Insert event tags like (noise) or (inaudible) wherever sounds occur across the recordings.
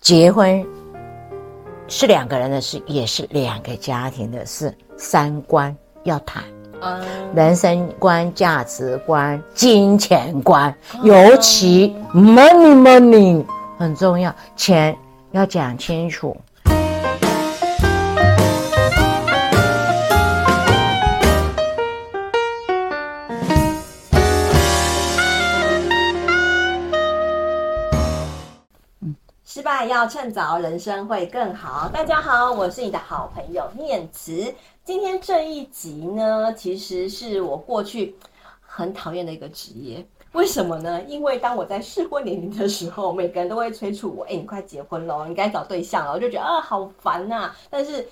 结婚是两个人的事，也是两个家庭的事，三观要谈。嗯，人生观、价值观、金钱观，尤其 money money 很重要，钱要讲清楚。要趁早，人生会更好。大家好，我是你的好朋友念慈。今天这一集呢，其实是我过去很讨厌的一个职业。为什么呢？因为当我在适婚年龄的时候，每个人都会催促我：“哎，你快结婚了，你该找对象了。”我就觉得啊，好烦呐。但是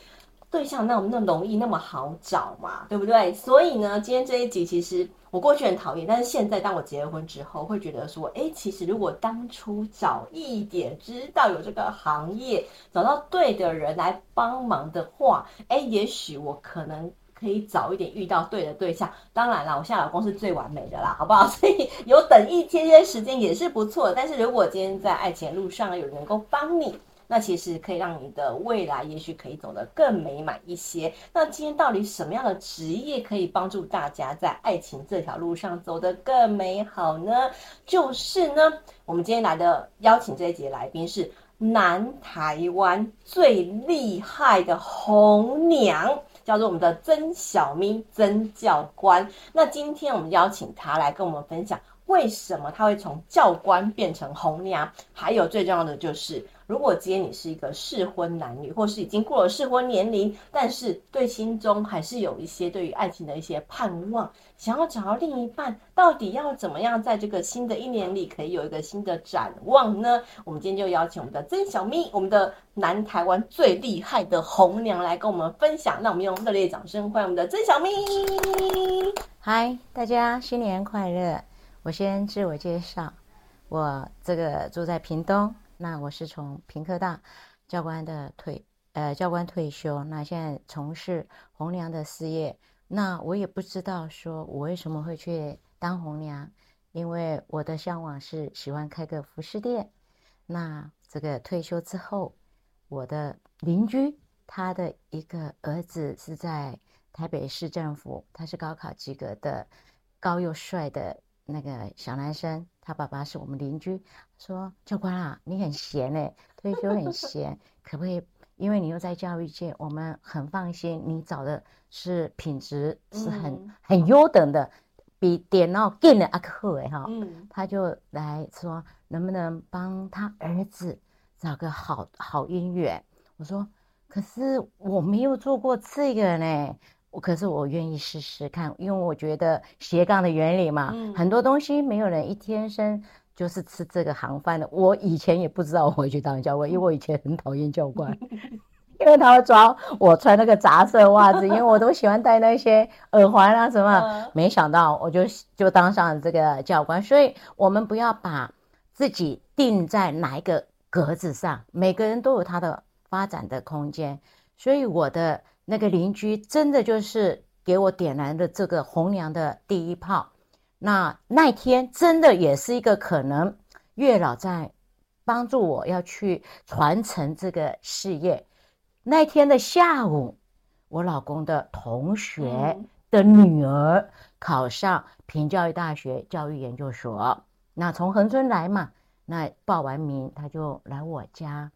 对象那么那么容易，那么好找嘛，对不对？所以呢，今天这一集其实。我过去很讨厌，但是现在当我结了婚之后，会觉得说，哎，其实如果当初早一点知道有这个行业，找到对的人来帮忙的话，哎，也许我可能可以早一点遇到对的对象。当然啦，我现在老公是最完美的啦，好不好？(laughs) 所以有等一些些时间也是不错。但是如果今天在爱情路上有人能够帮你。那其实可以让你的未来也许可以走得更美满一些。那今天到底什么样的职业可以帮助大家在爱情这条路上走得更美好呢？就是呢，我们今天来的邀请这一节来宾是南台湾最厉害的红娘，叫做我们的曾小咪曾教官。那今天我们邀请她来跟我们分享，为什么她会从教官变成红娘，还有最重要的就是。如果今天你是一个适婚男女，或是已经过了适婚年龄，但是对心中还是有一些对于爱情的一些盼望，想要找到另一半，到底要怎么样在这个新的一年里可以有一个新的展望呢？我们今天就邀请我们的曾小咪，我们的南台湾最厉害的红娘来跟我们分享。那我们用热烈掌声欢迎我们的曾小咪。嗨，大家新年快乐！我先自我介绍，我这个住在屏东。那我是从屏科大教官的退呃教官退休，那现在从事红娘的事业。那我也不知道说我为什么会去当红娘，因为我的向往是喜欢开个服饰店。那这个退休之后，我的邻居他的一个儿子是在台北市政府，他是高考及格的高又帅的那个小男生。他爸爸是我们邻居，说教官啊，你很闲哎，退休很闲，可不可以？因为你又在教育界，我们很放心，你找的是品质是很、嗯、很优等的，比电脑更的阿克哎哈。嗯，他就来说能不能帮他儿子找个好好姻缘？我说可是我没有做过这个呢。我可是我愿意试试看，因为我觉得斜杠的原理嘛，嗯、很多东西没有人一天生就是吃这个行饭的。我以前也不知道我会去当教官，因为我以前很讨厌教官，(laughs) 因为他会抓我穿那个杂色袜子，因为我都喜欢戴那些耳环啊什么。没想到我就就当上了这个教官，所以我们不要把自己定在哪一个格子上，每个人都有他的发展的空间，所以我的。那个邻居真的就是给我点燃的这个红娘的第一炮。那那天真的也是一个可能，月老在帮助我要去传承这个事业。那天的下午，我老公的同学的女儿考上平教育大学教育研究所。那从恒春来嘛，那报完名他就来我家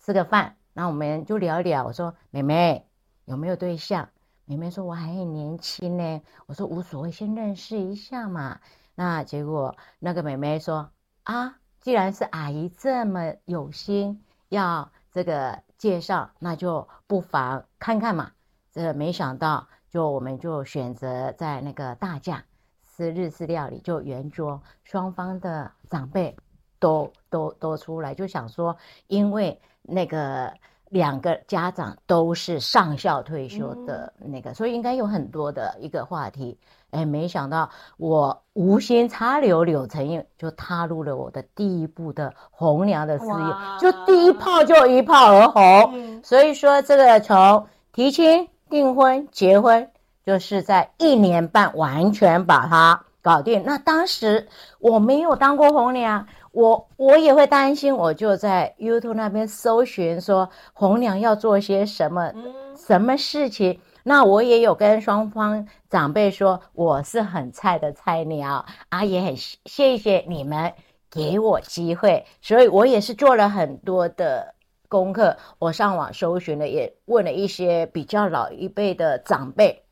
吃个饭。那我们就聊一聊。我说：“妹妹有没有对象？”妹妹说：“我还很年轻呢。”我说：“无所谓，先认识一下嘛。”那结果那个妹妹说：“啊，既然是阿姨这么有心要这个介绍，那就不妨看看嘛。”这没想到，就我们就选择在那个大架吃日式料理，就圆桌，双方的长辈都都都出来，就想说，因为。那个两个家长都是上校退休的那个，所以应该有很多的一个话题。哎，没想到我无心插柳柳成荫，就踏入了我的第一步的红娘的事业，就第一炮就一炮而红。所以说，这个从提亲、订婚、结婚，就是在一年半完全把它搞定。那当时我没有当过红娘。我我也会担心，我就在 YouTube 那边搜寻说红娘要做些什么、嗯、什么事情。那我也有跟双方长辈说，我是很菜的菜鸟啊，也很谢谢你们给我机会，所以我也是做了很多的功课。我上网搜寻了，也问了一些比较老一辈的长辈，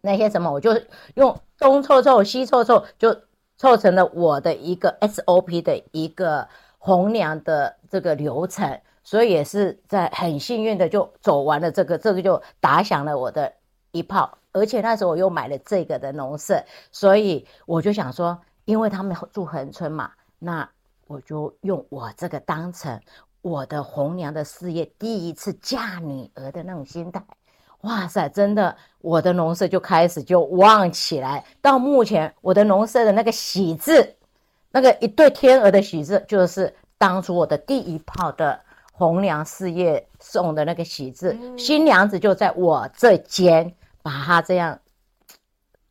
那些什么，我就用东凑凑西凑凑，就凑成了我的一个 SOP 的一个红娘的这个流程。所以也是在很幸运的就走完了这个，这个就打响了我的一炮。而且那时候我又买了这个的农舍，所以我就想说，因为他们住恒春嘛，那我就用我这个当成我的红娘的事业第一次嫁女儿的那种心态。哇塞，真的，我的农舍就开始就旺起来。到目前，我的农舍的那个喜字，那个一对天鹅的喜字，就是当初我的第一炮的。红娘事业送的那个喜字，嗯、新娘子就在我这间把她这样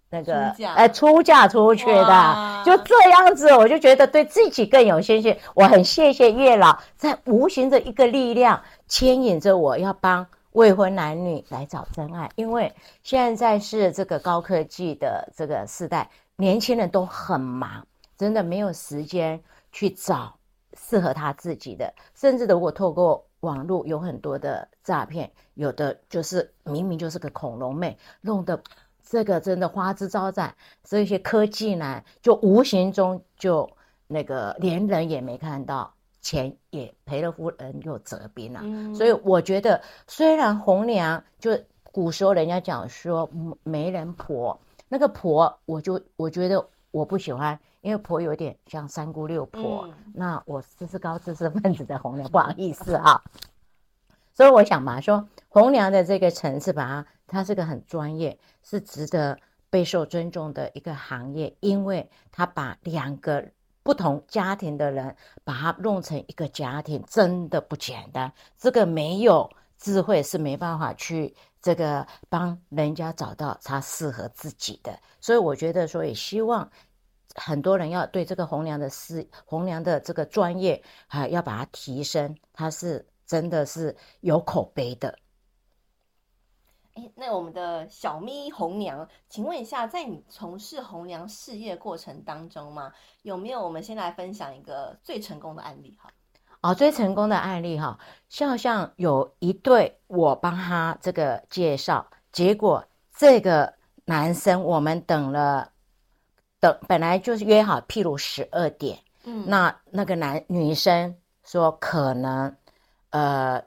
那个哎出嫁出去的，就这样子，我就觉得对自己更有信心。我很谢谢月老，在无形的一个力量牵引着我要帮未婚男女来找真爱，因为现在是这个高科技的这个时代，年轻人都很忙，真的没有时间去找。适合他自己的，甚至，如果透过网络有很多的诈骗，有的就是明明就是个恐龙妹，弄得这个真的花枝招展，所以一些科技男就无形中就那个连人也没看到，钱也赔了夫人又折兵了。嗯、所以我觉得，虽然红娘就古时候人家讲说媒人婆，那个婆，我就我觉得我不喜欢。因为婆有点像三姑六婆，嗯、那我知识高知识分子的红娘不好意思啊，所以我想嘛，说红娘的这个层次，把它，它是个很专业，是值得备受尊重的一个行业，因为它把两个不同家庭的人把它弄成一个家庭，真的不简单。这个没有智慧是没办法去这个帮人家找到他适合自己的，所以我觉得，所以希望。很多人要对这个红娘的事，红娘的这个专业啊，要把它提升，它是真的是有口碑的。哎，那我们的小咪红娘，请问一下，在你从事红娘事业过程当中吗，有没有？我们先来分享一个最成功的案例哈。哦，最成功的案例哈，像像有一对，我帮他这个介绍，结果这个男生我们等了。等本来就是约好，譬如十二点，嗯，那那个男女生说可能，呃，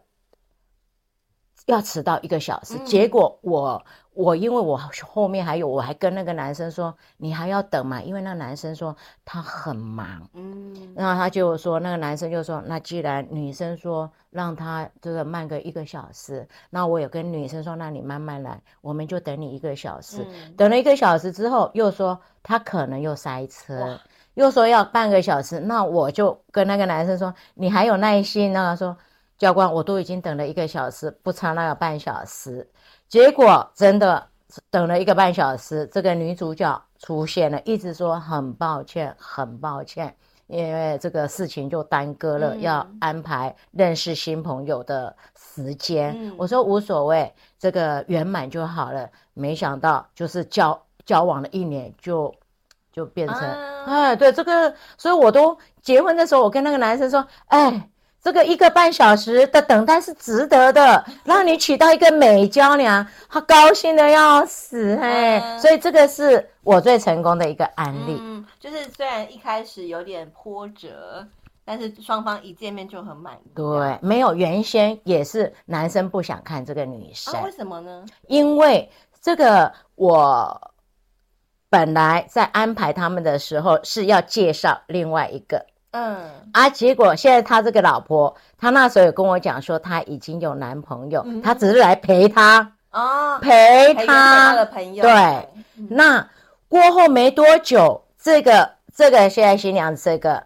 要迟到一个小时。嗯、结果我我因为我后面还有，我还跟那个男生说，你还要等嘛？因为那个男生说他很忙，嗯，然后他就说那个男生就说，那既然女生说让他就是慢个一个小时，那我也跟女生说，那你慢慢来，我们就等你一个小时。嗯、等了一个小时之后，又说。他可能又塞车，又说要半个小时，那我就跟那个男生说：“你还有耐心呢？”他说：“教官，我都已经等了一个小时，不差那个半小时。”结果真的等了一个半小时，这个女主角出现了，一直说很抱歉，很抱歉，因为这个事情就耽搁了，嗯、要安排认识新朋友的时间。嗯、我说无所谓，这个圆满就好了。没想到就是交。交往了一年就就变成哎、啊，对这个，所以我都结婚的时候，我跟那个男生说，哎，这个一个半小时的等待是值得的，让你娶到一个美娇娘，他高兴的要死，嘿，啊、所以这个是我最成功的一个案例。嗯，就是虽然一开始有点波折，但是双方一见面就很满意。对，没有原先也是男生不想看这个女生，啊、为什么呢？因为这个我。本来在安排他们的时候是要介绍另外一个，嗯，啊，结果现在他这个老婆，他那时候有跟我讲说他已经有男朋友，嗯、他只是来陪他，哦，陪他，的朋友，对，嗯、那过后没多久，这个这个现在新娘子这个，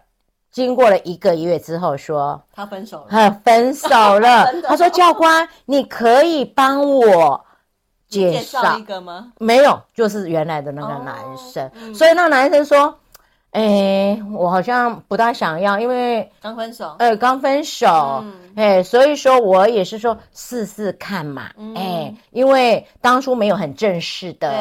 经过了一个月之后说他分手了，他分手了，(laughs) 他说教官，你可以帮我。介绍一个吗？没有，就是原来的那个男生。哦嗯、所以那男生说：“哎，我好像不大想要，因为刚分手，呃，刚分手，嗯、哎，所以说我也是说试试看嘛，嗯、哎，因为当初没有很正式的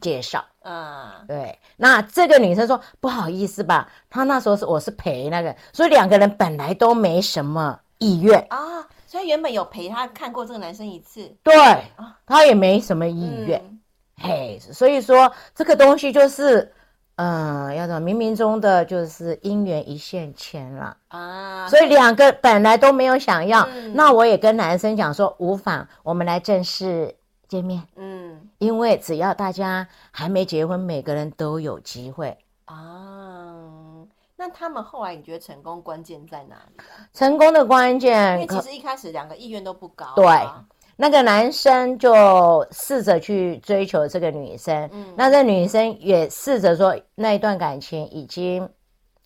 介绍，啊，对，那这个女生说不好意思吧，她那时候是我是陪那个，所以两个人本来都没什么意愿。啊，所以原本有陪她看过这个男生一次，对，她也没什么意愿，嗯、嘿，所以说这个东西就是。嗯，要怎么冥冥中的就是姻缘一线牵了啊，所以两个本来都没有想要，嗯、那我也跟男生讲说无妨，我们来正式见面。嗯，因为只要大家还没结婚，每个人都有机会啊。那他们后来你觉得成功关键在哪里？成功的关键，因为其实一开始两个意愿都不高、啊。对。那个男生就试着去追求这个女生，嗯，那这女生也试着说那一段感情已经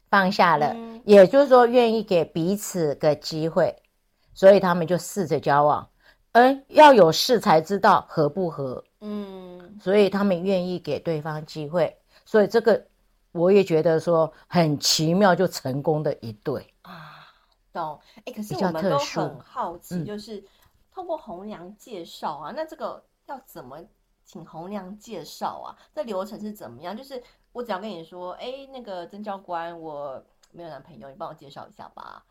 放下了，嗯，也就是说愿意给彼此个机会，所以他们就试着交往，嗯，要有试才知道合不合，嗯，所以他们愿意给对方机会，所以这个我也觉得说很奇妙，就成功的一对。啊，懂？哎，可是我们都很好奇，就是。通过红娘介绍啊，那这个要怎么请红娘介绍啊？这流程是怎么样？就是我只要跟你说，哎，那个曾教官，我没有男朋友，你帮我介绍一下吧。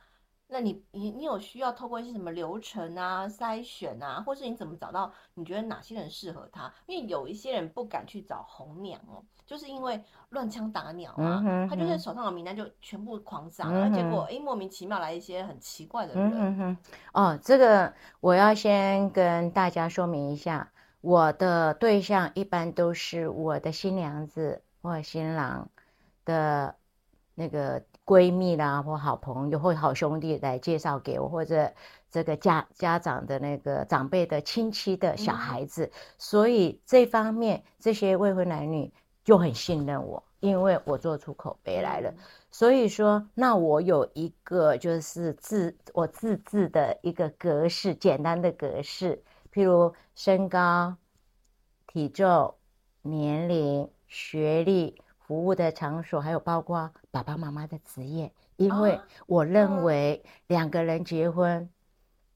那你你你有需要透过一些什么流程啊、筛选啊，或是你怎么找到你觉得哪些人适合他？因为有一些人不敢去找红娘哦，就是因为乱枪打鸟啊，他就是手上的名单就全部狂砸，嗯、结果哎莫名其妙来一些很奇怪的人。嗯哼哦，这个我要先跟大家说明一下，我的对象一般都是我的新娘子或新郎的那个。闺蜜啦，或好朋友，或好兄弟来介绍给我，或者这个家家长的那个长辈的亲戚的小孩子，嗯、所以这方面这些未婚男女就很信任我，因为我做出口碑来了。嗯、所以说，那我有一个就是自我自制的一个格式，简单的格式，譬如身高、体重、年龄、学历。服务的场所，还有包括爸爸妈妈的职业，因为我认为两个人结婚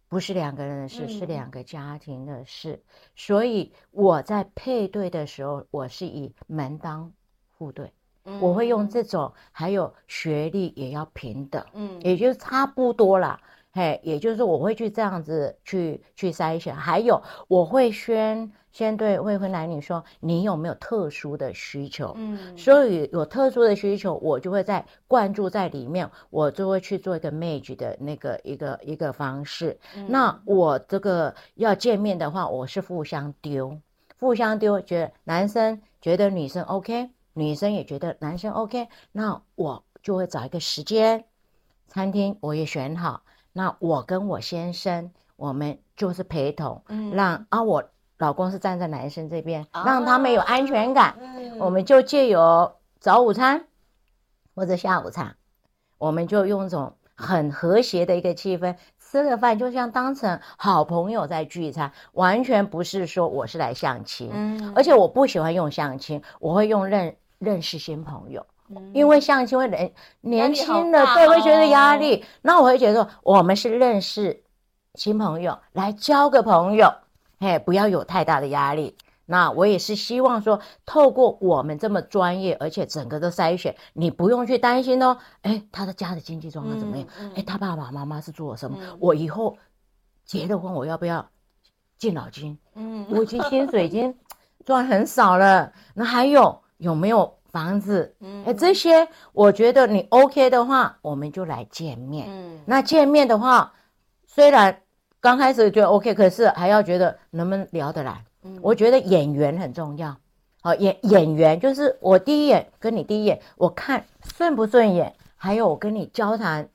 不是两个人的事，是两个家庭的事，所以我在配对的时候，我是以门当户对，我会用。这种，还有学历也要平等，嗯，也就差不多啦。嘿，也就是我会去这样子去去筛选，还有我会先先对未婚男女说，你有没有特殊的需求？嗯，所以有特殊的需求，我就会在灌注在里面，我就会去做一个 match 的那个一个一个方式。嗯、那我这个要见面的话，我是互相丢，互相丢，觉得男生觉得女生 OK，女生也觉得男生 OK，那我就会找一个时间，餐厅我也选好。那我跟我先生，我们就是陪同，嗯，让啊，我老公是站在男生这边，啊、让他们有安全感。嗯，我们就借由早午餐或者下午茶，我们就用一种很和谐的一个气氛，吃个饭就像当成好朋友在聚餐，完全不是说我是来相亲。嗯，而且我不喜欢用相亲，我会用认认识新朋友。因为相亲会年年轻的，对，会觉得压力。那我会觉得说，我们是认识新朋友，来交个朋友，嘿，不要有太大的压力。那我也是希望说，透过我们这么专业，而且整个的筛选，你不用去担心哦。哎，他的家的经济状况怎么样？哎，他爸爸妈妈是做什么？我以后结了婚，我要不要敬老金？嗯，我已经薪水已经赚很少了。那还有有没有？房子，嗯，哎，这些我觉得你 OK 的话，我们就来见面。嗯，那见面的话，虽然刚开始觉得 OK，可是还要觉得能不能聊得来。嗯，我觉得眼缘很重要。好，眼眼缘就是我第一眼跟你第一眼，我看顺不顺眼，还有我跟你交谈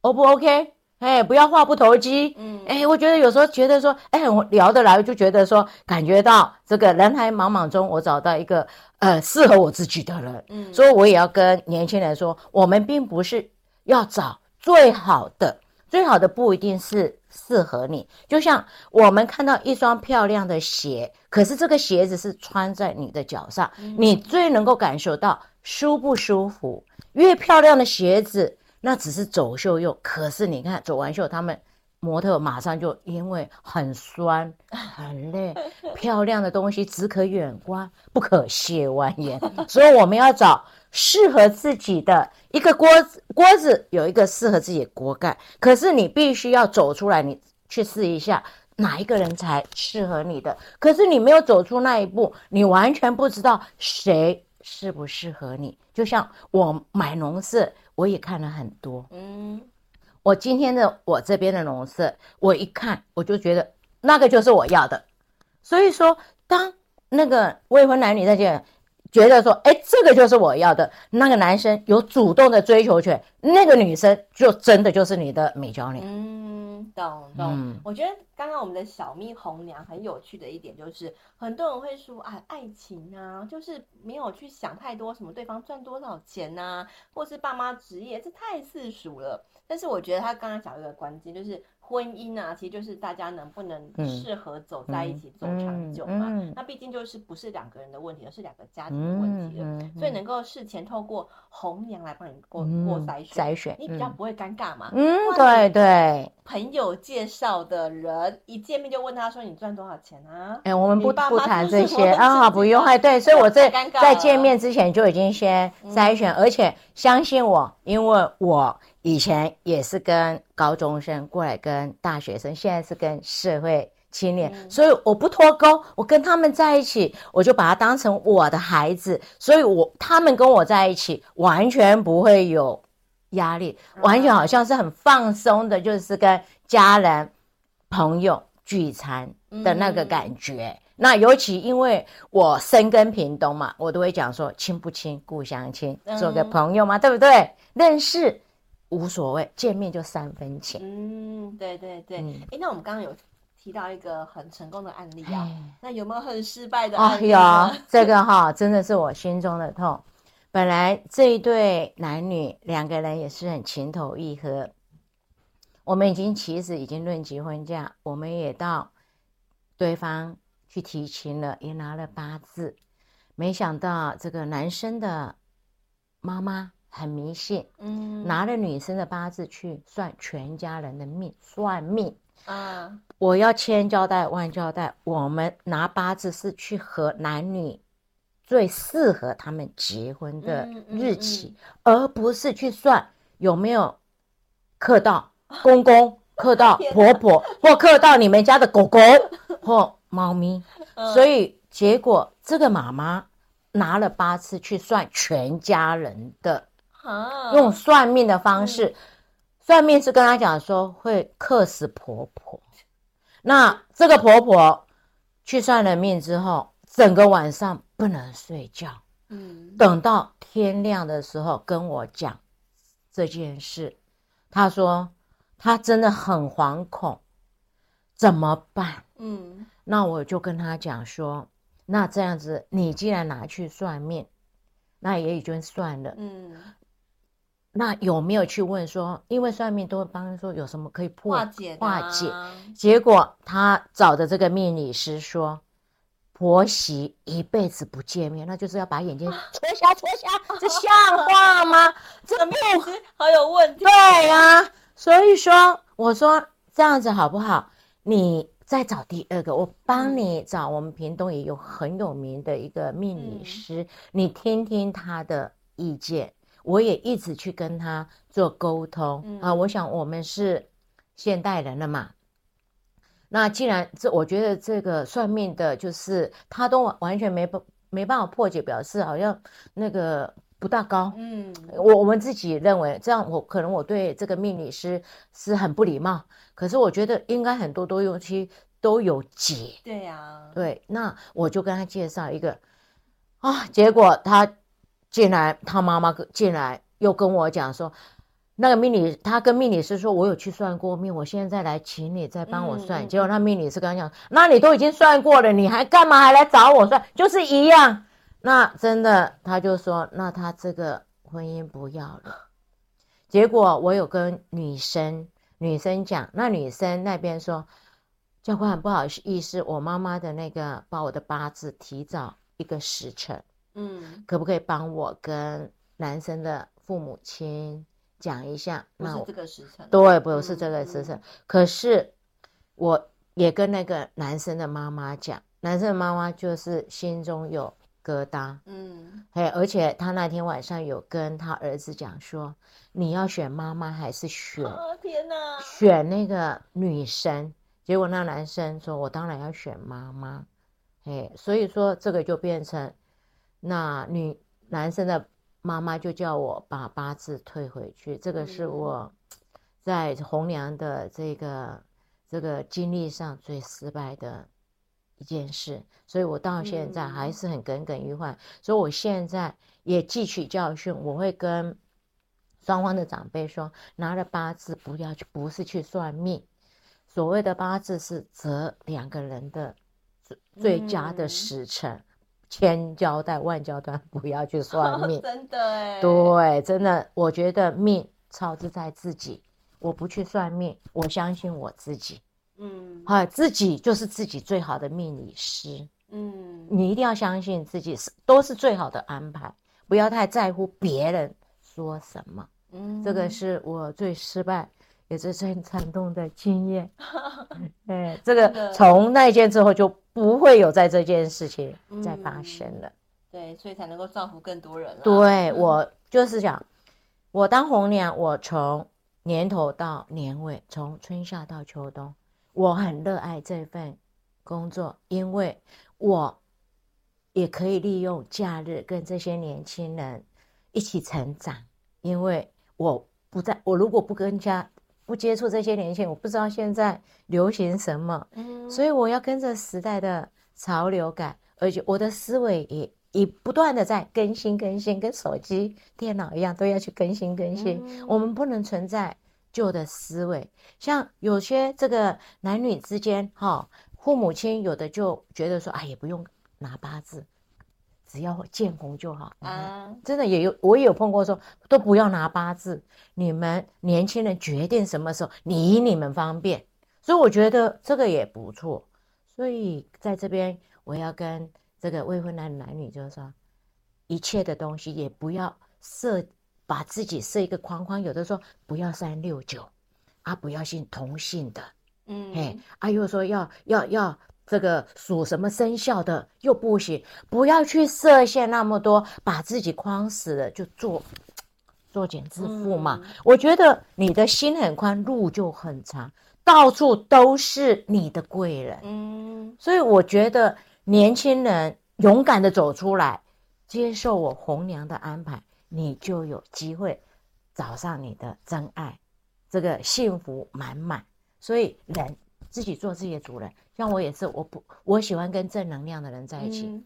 ，O 不 OK？哎，不要话不投机。嗯，哎，我觉得有时候觉得说，哎，我聊得来，我就觉得说，感觉到这个人海茫茫中，我找到一个呃适合我自己的人。嗯，所以我也要跟年轻人说，我们并不是要找最好的，最好的不一定是适合你。就像我们看到一双漂亮的鞋，可是这个鞋子是穿在你的脚上，嗯，你最能够感受到舒不舒服。越漂亮的鞋子，那只是走秀用。可是你看，走完秀，他们模特马上就因为很酸很累，(laughs) 漂亮的东西只可远观，不可亵玩焉。所以我们要找适合自己的一个锅子，锅子有一个适合自己的锅盖。可是你必须要走出来，你去试一下。哪一个人才适合你的？可是你没有走出那一步，你完全不知道谁适不适合你。就像我买农舍，我也看了很多。嗯，我今天的我这边的农舍，我一看我就觉得那个就是我要的。所以说，当那个未婚男女在这觉得说，哎，这个就是我要的，那个男生有主动的追求权，那个女生就真的就是你的美娇娘。嗯，懂懂。嗯，我觉得。刚刚我们的小蜜红娘很有趣的一点就是，很多人会说啊，爱情啊，就是没有去想太多，什么对方赚多少钱啊，或是爸妈职业，这太世俗了。但是我觉得他刚刚讲一个关键就是。婚姻啊，其实就是大家能不能适合走在一起，走长久嘛。嗯嗯嗯、那毕竟就是不是两个人的问题，而是两个家庭的问题了。所以能够事前透过红娘来帮你过、嗯、过筛选，筛选，你比较不会尴尬嘛。嗯，对对。朋友介绍的人一见面就问他说：“你赚多少钱啊？”哎、欸，我们不不谈这些啊，好，不用。哎，对，所以我在在见面之前就已经先筛选，嗯、而且相信我，因为我。以前也是跟高中生过来，跟大学生，现在是跟社会青年，嗯、所以我不脱钩，我跟他们在一起，我就把他当成我的孩子，所以我他们跟我在一起完全不会有压力，完全好像是很放松的，就是跟家人朋友聚餐的那个感觉。嗯、那尤其因为我深耕屏东嘛，我都会讲说亲不亲，故乡亲，做个朋友嘛，嗯、对不对？认识。无所谓，见面就三分情。嗯，对对对。哎、嗯欸，那我们刚刚有提到一个很成功的案例啊，那有没有很失败的案例？啊、有，这个哈真的是我心中的痛。本来这一对男女两个人也是很情投意合，我们已经其实已经论及婚嫁，我们也到对方去提亲了，也拿了八字，没想到这个男生的妈妈。很迷信，嗯，拿了女生的八字去算全家人的命，算命啊！我要千交代万交代，我们拿八字是去和男女最适合他们结婚的日期，嗯嗯嗯、而不是去算有没有克到公公、(laughs) 克到婆婆或克到你们家的狗狗或猫咪。(laughs) 所以结果这个妈妈拿了八字去算全家人的。用算命的方式，嗯、算命是跟他讲说会克死婆婆。那这个婆婆去算了命之后，整个晚上不能睡觉。嗯，等到天亮的时候跟我讲这件事，她说她真的很惶恐，怎么办？嗯，那我就跟她讲说，那这样子，你既然拿去算命，那也已经算了。嗯。那有没有去问说，因为算命都会帮说有什么可以破化解化解？结果他找的这个命理师说，婆媳一辈子不见面，那就是要把眼睛戳瞎戳瞎，这像话吗？这命师好有问题。对啊，所以说我说这样子好不好？你再找第二个，我帮你找。我们屏东也有很有名的一个命理师，嗯、你听听他的意见。我也一直去跟他做沟通、嗯、啊，我想我们是现代人了嘛。那既然这，我觉得这个算命的，就是他都完全没办没办法破解，表示好像那个不大高。嗯，我我们自己认为这样，我可能我对这个命理师是很不礼貌。可是我觉得应该很多多东西都有解。对呀、啊，对，那我就跟他介绍一个啊，结果他。进来，他妈妈进来又跟我讲说，那个命理，他跟命理师说，我有去算过命，我现在来请你再帮我算。嗯、结果那命理师跟他讲，那你都已经算过了，你还干嘛还来找我算？就是一样。那真的，他就说，那他这个婚姻不要了。结果我有跟女生女生讲，那女生那边说，教官很不好意思，我妈妈的那个把我的八字提早一个时辰。嗯，可不可以帮我跟男生的父母亲讲一下。那不是这个时辰。对，不是这个时辰。可是我也跟那个男生的妈妈讲，男生的妈妈就是心中有疙瘩。嗯，嘿，而且他那天晚上有跟他儿子讲说，你要选妈妈还是选？哦、天哪！选那个女生。结果那男生说：“我当然要选妈妈。”嘿，所以说这个就变成那女男生的妈妈就叫我把八字退回去。这个是我在红娘的这个这个经历上最失败的一件事，所以我到现在还是很耿耿于怀。所以我现在也汲取教训，我会跟双方的长辈说：拿了八字不要去，不是去算命。所谓的八字是择两个人的最最佳的时辰，嗯、千交代万交代，不要去算命。哦、(laughs) 真的哎，对，真的，我觉得命操之在自己，我不去算命，我相信我自己。嗯，好，自己就是自己最好的命理师。嗯，你一定要相信自己是都是最好的安排，不要太在乎别人说什么。嗯，这个是我最失败。也是最惨痛的经验，(laughs) 哎，这个从那一件之后就不会有在这件事情再发生了，嗯、对，所以才能够造福更多人。对，嗯、我就是讲，我当红娘，我从年头到年尾，从春夏到秋冬，我很热爱这份工作，因为我也可以利用假日跟这些年轻人一起成长，因为我不在，我如果不跟家。不接触这些年轻，我不知道现在流行什么，嗯，所以我要跟着时代的潮流感，而且我的思维也也不断的在更新更新，跟手机、电脑一样都要去更新更新。嗯，我们不能存在旧的思维，像有些这个男女之间，哈，父母亲有的就觉得说，哎，也不用拿八字。只要见红就好啊！真的也有，我也有碰过说，都不要拿八字，你们年轻人决定什么时候，你你们方便。所以我觉得这个也不错。所以在这边，我要跟这个未婚男男女就是说，一切的东西也不要设，把自己设一个框框。有的说不要三六九啊，不要信同性的，嗯，嘿，啊又说要要要。这个属什么生肖的又不行，不要去设限那么多，把自己框死了就做作茧自缚嘛。嗯、我觉得你的心很宽，路就很长，到处都是你的贵人。嗯，所以我觉得年轻人勇敢的走出来，接受我红娘的安排，你就有机会找上你的真爱，这个幸福满满。所以人。自己做自己的主人，像我也是，我不我喜欢跟正能量的人在一起，嗯、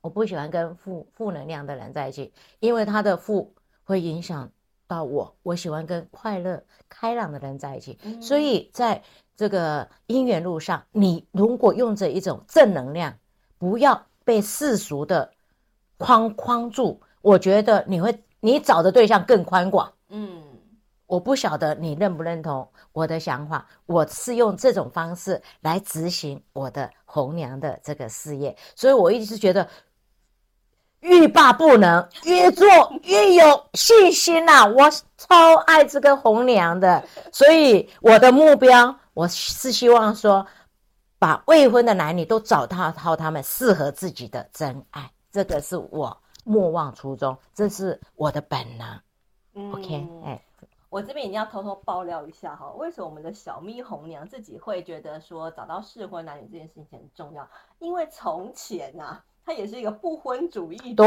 我不喜欢跟负负能量的人在一起，因为他的负会影响到我。我喜欢跟快乐开朗的人在一起，嗯、所以在这个姻缘路上，你如果用着一种正能量，不要被世俗的框框住，我觉得你会你找的对象更宽广。嗯。我不晓得你认不认同我的想法，我是用这种方式来执行我的红娘的这个事业，所以我一直觉得欲罢不能，越做越有信心呐、啊！我超爱这个红娘的，所以我的目标我是希望说，把未婚的男女都找到套他们适合自己的真爱，这个是我莫忘初衷，这是我的本能。嗯、OK，哎。我这边一定要偷偷爆料一下哈，为什么我们的小咪红娘自己会觉得说找到适婚男女这件事情很重要？因为从前呐、啊，他也是一个不婚主义。对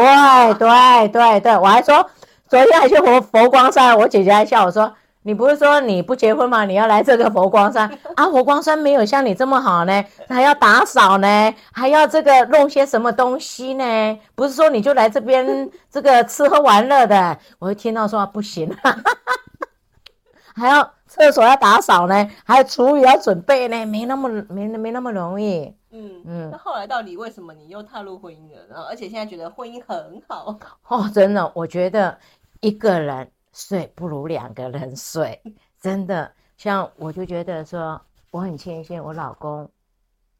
对对对，我还说昨天还去佛佛光山，我姐姐还笑我说，你不是说你不结婚吗？你要来这个佛光山 (laughs) 啊？佛光山没有像你这么好呢，还要打扫呢，还要这个弄些什么东西呢？不是说你就来这边这个吃喝玩乐的？我会听到说不行。还要厕所要打扫呢，还有厨余要准备呢，没那么没没那么容易。嗯嗯。那后来到底为什么你又踏入婚姻了呢？而且现在觉得婚姻很好哦，真的，我觉得一个人睡不如两个人睡，(laughs) 真的。像我就觉得说，我很庆幸我老公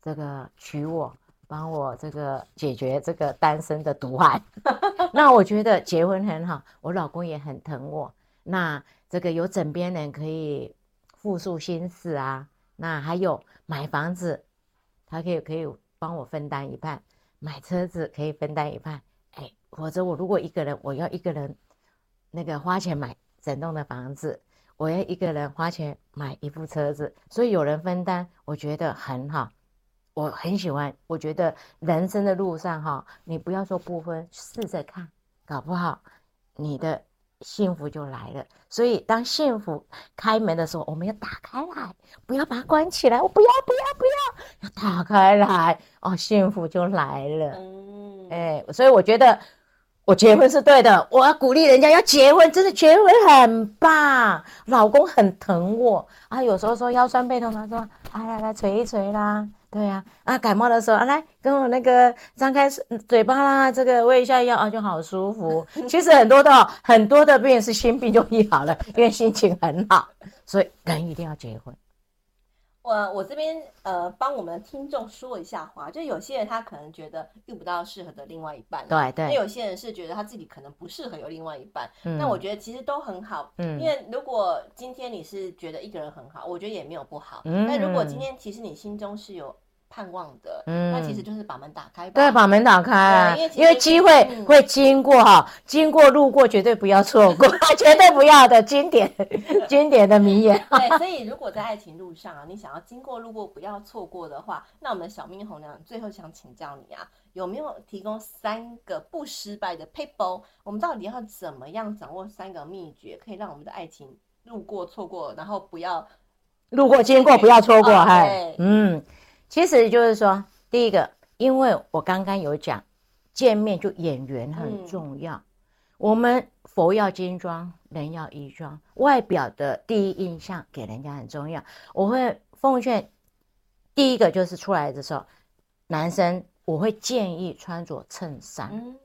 这个娶我，帮我这个解决这个单身的毒害。(laughs) 那我觉得结婚很好，我老公也很疼我。那这个有枕边人可以复述心事啊。那还有买房子，他可以可以帮我分担一半；买车子可以分担一半。哎，否则我如果一个人，我要一个人那个花钱买整栋的房子，我要一个人花钱买一部车子。所以有人分担，我觉得很好。我很喜欢，我觉得人生的路上哈，你不要说不分，试着看，搞不好你的幸福就来了。所以当幸福开门的时候，我们要打开来，不要把它关起来。我不要，不要，不要，要打开来哦，幸福就来了。嗯，哎，所以我觉得我结婚是对的，我要鼓励人家要结婚，真的结婚很棒。老公很疼我啊，有时候说腰酸背痛，他说：“哎，来来捶一捶啦。”对呀，啊，啊，感冒的时候，啊，来跟我那个张开嘴巴啦，这个喂一下药啊，就好舒服。(laughs) 其实很多的很多的病是心病就医好了，因为心情很好，所以人一定要结婚。我我这边呃帮我们的听众说一下话，就有些人他可能觉得遇不到适合的另外一半，对对。那有些人是觉得他自己可能不适合有另外一半，嗯，那我觉得其实都很好，嗯，因为如果今天你是觉得一个人很好，我觉得也没有不好，嗯，但如果今天其实你心中是有。盼望的，嗯，那其实就是把门打开吧。对，把门打开啊，因为因为机会会经过哈，经过路过绝对不要错过，(laughs) 绝对不要的经典 (laughs) 经典的名言。对，所以如果在爱情路上啊，你想要经过路过不要错过的话，那我们的小蜜红娘最后想请教你啊，有没有提供三个不失败的 people？我们到底要怎么样掌握三个秘诀，可以让我们的爱情路过错过，然后不要路过经过不要错过，哎，嗯。其实就是说，第一个，因为我刚刚有讲，见面就眼缘很重要。嗯、我们佛要金装，人要衣装，外表的第一印象给人家很重要。我会奉劝，第一个就是出来的时候，男生我会建议穿着衬衫，嗯、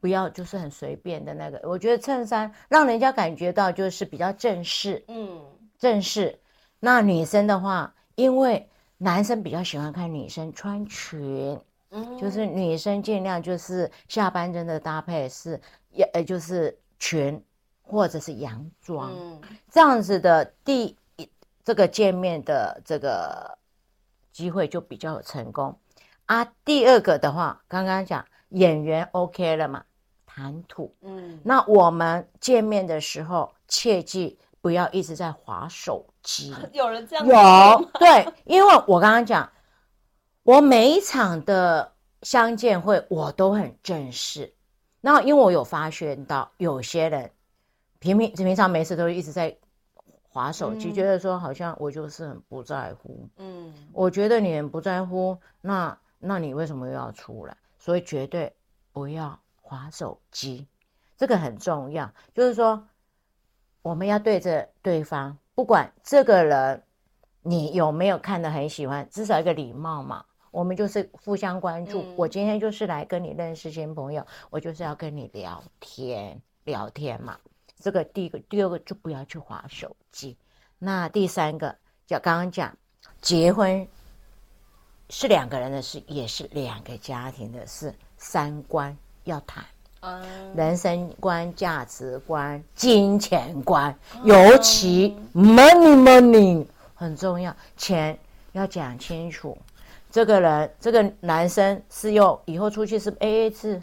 不要就是很随便的那个。我觉得衬衫让人家感觉到就是比较正式，嗯，正式。那女生的话，因为男生比较喜欢看女生穿裙，嗯，就是女生尽量就是下半身的搭配是，也呃就是裙或者是洋装，嗯，这样子的第一这个见面的这个机会就比较有成功啊。第二个的话，刚刚讲演员 OK 了嘛，谈吐，嗯，那我们见面的时候切记。不要一直在划手机。(laughs) 有人这样有 (laughs) 对，因为我刚刚讲，我每一场的相见会我都很正式。那因为我有发现到有些人平平平常没事都一直在划手机，嗯、觉得说好像我就是很不在乎。嗯，我觉得你很不在乎，那那你为什么又要出来？所以绝对不要划手机，这个很重要。就是说。我们要对着对方，不管这个人你有没有看得很喜欢，至少一个礼貌嘛。我们就是互相关注。嗯、我今天就是来跟你认识新朋友，我就是要跟你聊天聊天嘛。这个第一个，第二个就不要去划手机。那第三个，就刚刚讲，结婚是两个人的事，也是两个家庭的事，三观要谈。人生观、价值观、金钱观，尤其 money money 很重要，钱要讲清楚。这个人，这个男生是用以后出去是 AA 制，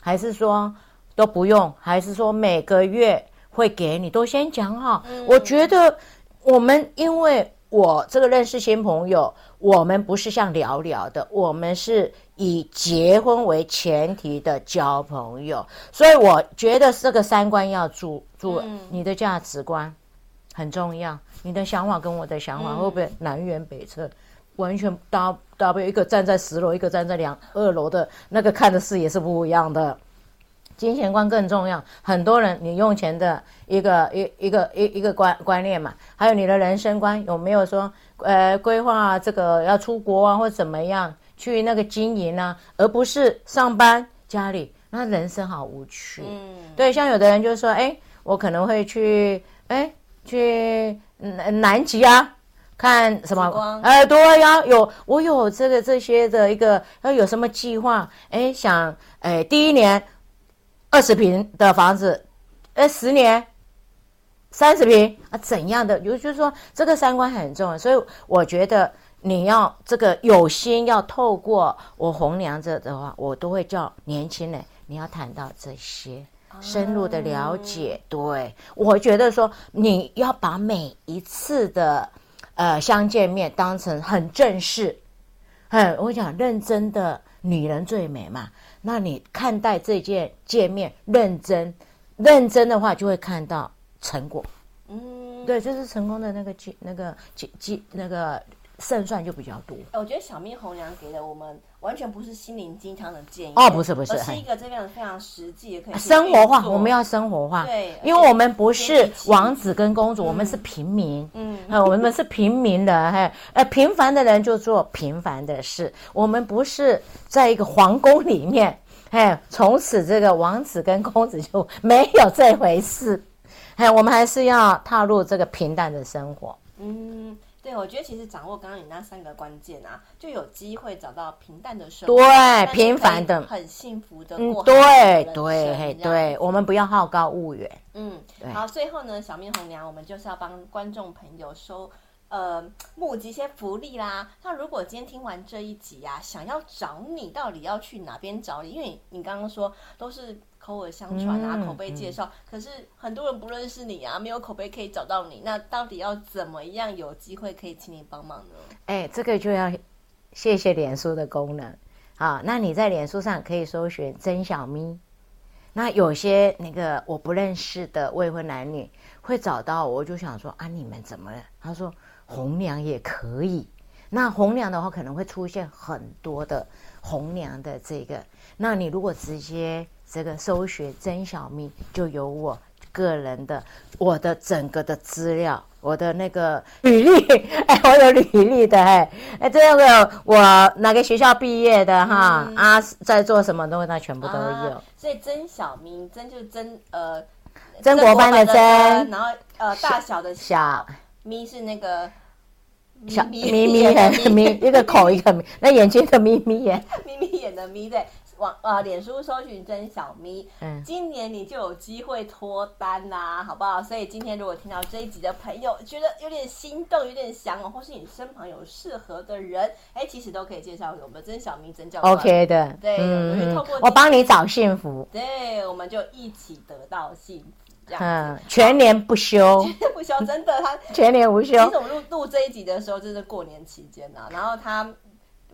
还是说都不用，还是说每个月会给你？都先讲好。我觉得我们因为。我这个认识新朋友，我们不是像聊聊的，我们是以结婚为前提的交朋友，所以我觉得这个三观要注注，嗯、你的价值观很重要，你的想法跟我的想法会不会南辕北辙，完全 double 一个站在十楼，一个站在两二楼的那个看的视野是不一样的。金钱观更重要，很多人你用钱的一个一一个一一个观观念嘛，还有你的人生观有没有说，呃，规划这个要出国啊，或怎么样去那个经营啊，而不是上班家里，那人生好无趣。嗯，对，像有的人就说，哎，我可能会去，哎，去南南极啊，看什么？哎，对呀，有我有这个这些的一个，要有什么计划？哎，想，哎，第一年。二十平的房子，呃，十年三十平啊，怎样的？也就是说，这个三观很重要，所以我觉得你要这个有心要透过我红娘这的话，我都会叫年轻人，你要谈到这些。深入的了解，对，我觉得说你要把每一次的呃相见面当成很正式，嗯，我讲认真的女人最美嘛。那你看待这件见面认真，认真的话就会看到成果。嗯，对，这是成功的那个记那个记记那个。胜算就比较多。我觉得小蜜红娘给的我们完全不是心灵鸡汤的建议哦，不是不是，是一个这样非常实际的，可以生活化。我们要生活化，对，因为我们不是王子跟公主，我们是平民，嗯，我们是平民的，嘿，呃，平凡的人就做平凡的事。我们不是在一个皇宫里面，嘿，从此这个王子跟公子就没有这回事，嘿，我们还是要踏入这个平淡的生活，嗯。对，我觉得其实掌握刚刚你那三个关键啊，就有机会找到平淡的生活，对，平凡的，很幸福的过。对对对，我们不要好高骛远。嗯，好，最后呢，小面红娘，我们就是要帮观众朋友收呃募集一些福利啦。那如果今天听完这一集啊，想要找你，到底要去哪边找你？因为你刚刚说都是。口耳相传啊，嗯、口碑介绍，嗯、可是很多人不认识你啊，没有口碑可以找到你，那到底要怎么样有机会可以请你帮忙呢？哎，这个就要谢谢脸书的功能啊。那你在脸书上可以搜寻曾小咪，那有些那个我不认识的未婚男女会找到我，我就想说啊，你们怎么了？他说红娘也可以，那红娘的话可能会出现很多的红娘的这个，那你如果直接。这个搜寻曾小咪，就有我个人的我的整个的资料，我的那个履历，(laughs) 哎，我有履历的，哎，哎，这个我哪个学校毕业的哈，嗯、啊，在做什么东西，那全部都有。啊、所以曾小咪，曾就是曾呃，曾国藩的曾，然后呃大小的小，小咪是那个小咪咪的咪，一个口一个咪，那眼睛的眯眯眼，眯眯眼的眯对。网呃，脸书搜寻曾小咪，嗯，今年你就有机会脱单啦，啊，好不好？所以今天如果听到这一集的朋友觉得有点心动，有点想哦，或是你身旁有适合的人，哎，其实都可以介绍给我们曾小咪曾教官。OK 的，对，嗯，透过我帮你找幸福，对，我们就一起得到幸福，这样嗯，全年不休，(laughs) 全年不休，真的，他 (laughs) 全年无休。其实我们录录这一集的时候，就是过年期间呐，啊，然后他。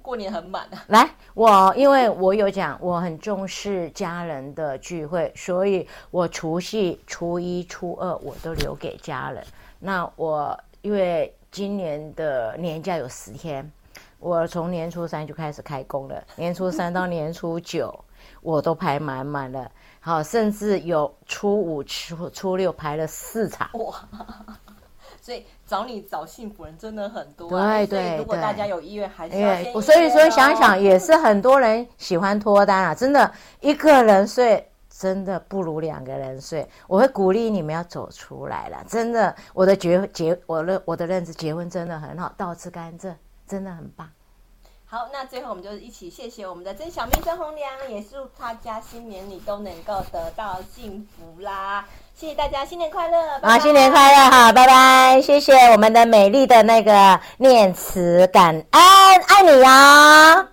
过年很满啊！来，我因为我有讲，我很重视家人的聚会，所以我除夕、初一、初二我都留给家人。那我因为今年的年假有十天，我从年初三就开始开工了，年初三到年初九我都排满满了，好，甚至有初五、初初六排了四场。哇！所以找你找幸福人真的很多，啊，对对。所以如果大家有意愿，还是要先。所以说想想也是很多人喜欢脱单啊，真的一个人睡真的不如两个人睡。我会鼓励你们要走出来了，真的。我的结结我的我的认知结婚真的很好，倒吃甘蔗真的很棒。好，那最后我们就一起谢谢我们的曾小咪曾红娘，也祝大家新年里都能够得到幸福啦。谢谢大家新年快乐啊新年快乐哈拜拜谢谢我们的美丽的那个念慈感恩爱你呀